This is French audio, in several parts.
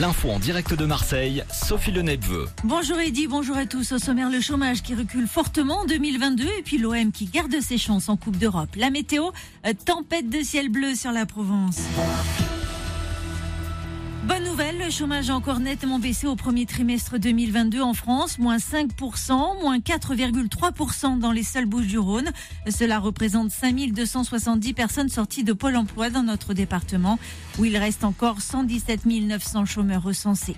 L'info en direct de Marseille, Sophie Le Nebveux. Bonjour Eddy, bonjour à tous. Au sommaire, le chômage qui recule fortement en 2022 et puis l'OM qui garde ses chances en Coupe d'Europe. La météo, tempête de ciel bleu sur la Provence. Bonne nouvelle, le chômage a encore nettement baissé au premier trimestre 2022 en France, moins 5%, moins 4,3% dans les seules Bouches du Rhône. Cela représente 5270 personnes sorties de Pôle emploi dans notre département, où il reste encore 117 900 chômeurs recensés.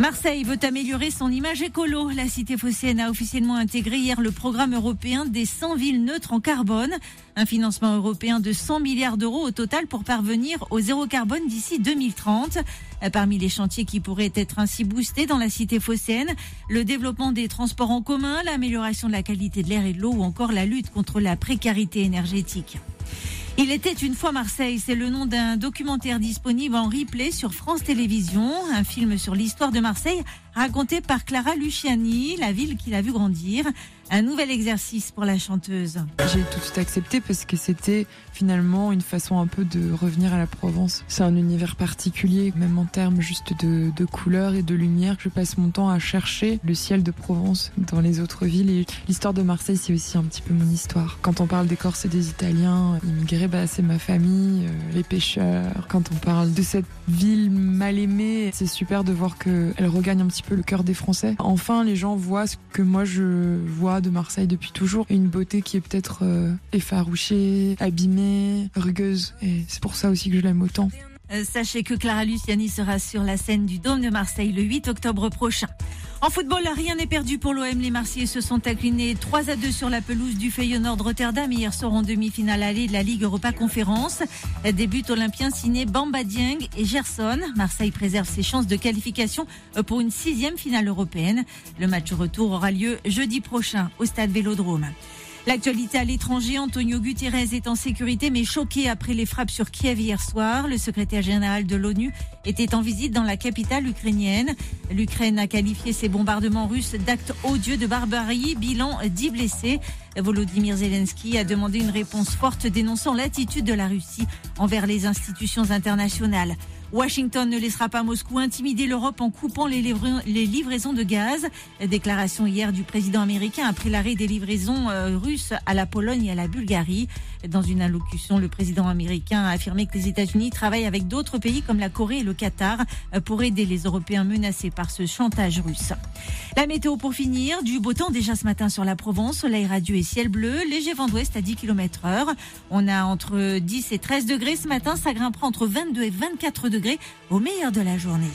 Marseille veut améliorer son image écolo. La cité phocéenne a officiellement intégré hier le programme européen des 100 villes neutres en carbone. Un financement européen de 100 milliards d'euros au total pour parvenir au zéro carbone d'ici 2030. Parmi les chantiers qui pourraient être ainsi boostés dans la cité phocéenne, le développement des transports en commun, l'amélioration de la qualité de l'air et de l'eau ou encore la lutte contre la précarité énergétique. Il était une fois Marseille, c'est le nom d'un documentaire disponible en replay sur France Télévisions, un film sur l'histoire de Marseille raconté par Clara Luciani, la ville qu'il a vu grandir. Un nouvel exercice pour la chanteuse. J'ai tout de suite accepté parce que c'était finalement une façon un peu de revenir à la Provence. C'est un univers particulier, même en termes juste de, de couleurs et de lumière. Je passe mon temps à chercher le ciel de Provence dans les autres villes. Et l'histoire de Marseille, c'est aussi un petit peu mon histoire. Quand on parle des Corses et des Italiens immigrés, bah, c'est ma famille, euh, les pêcheurs. Quand on parle de cette ville mal aimée, c'est super de voir qu'elle regagne un petit peu le cœur des Français. Enfin, les gens voient ce que moi je vois de Marseille depuis toujours. Une beauté qui est peut-être euh, effarouchée, abîmée, rugueuse. Et c'est pour ça aussi que je l'aime autant. Euh, sachez que Clara Luciani sera sur la scène du Dôme de Marseille le 8 octobre prochain. En football, rien n'est perdu pour l'OM. Les Marseillais se sont inclinés 3 à 2 sur la pelouse du Feyenoord Rotterdam hier soir en demi-finale allée de la Ligue Europa Conférence. Début olympien signé Bamba Dieng et Gerson. Marseille préserve ses chances de qualification pour une sixième finale européenne. Le match retour aura lieu jeudi prochain au stade Vélodrome. L'actualité à l'étranger, Antonio Guterres est en sécurité mais choqué après les frappes sur Kiev hier soir. Le secrétaire général de l'ONU était en visite dans la capitale ukrainienne. L'Ukraine a qualifié ces bombardements russes d'actes odieux de barbarie. Bilan 10 blessés. Volodymyr Zelensky a demandé une réponse forte dénonçant l'attitude de la Russie envers les institutions internationales. Washington ne laissera pas Moscou intimider l'Europe en coupant les, livraisons de gaz. Déclaration hier du président américain après l'arrêt des livraisons euh, russes à la Pologne et à la Bulgarie. Dans une allocution, le président américain a affirmé que les États-Unis travaillent avec d'autres pays comme la Corée et le Qatar euh, pour aider les Européens menacés par ce chantage russe. La météo pour finir, du beau temps déjà ce matin sur la Provence, soleil radieux et ciel bleu, léger vent d'ouest à 10 km heure. On a entre 10 et 13 degrés ce matin, ça grimpera entre 22 et 24 au meilleur de la journée.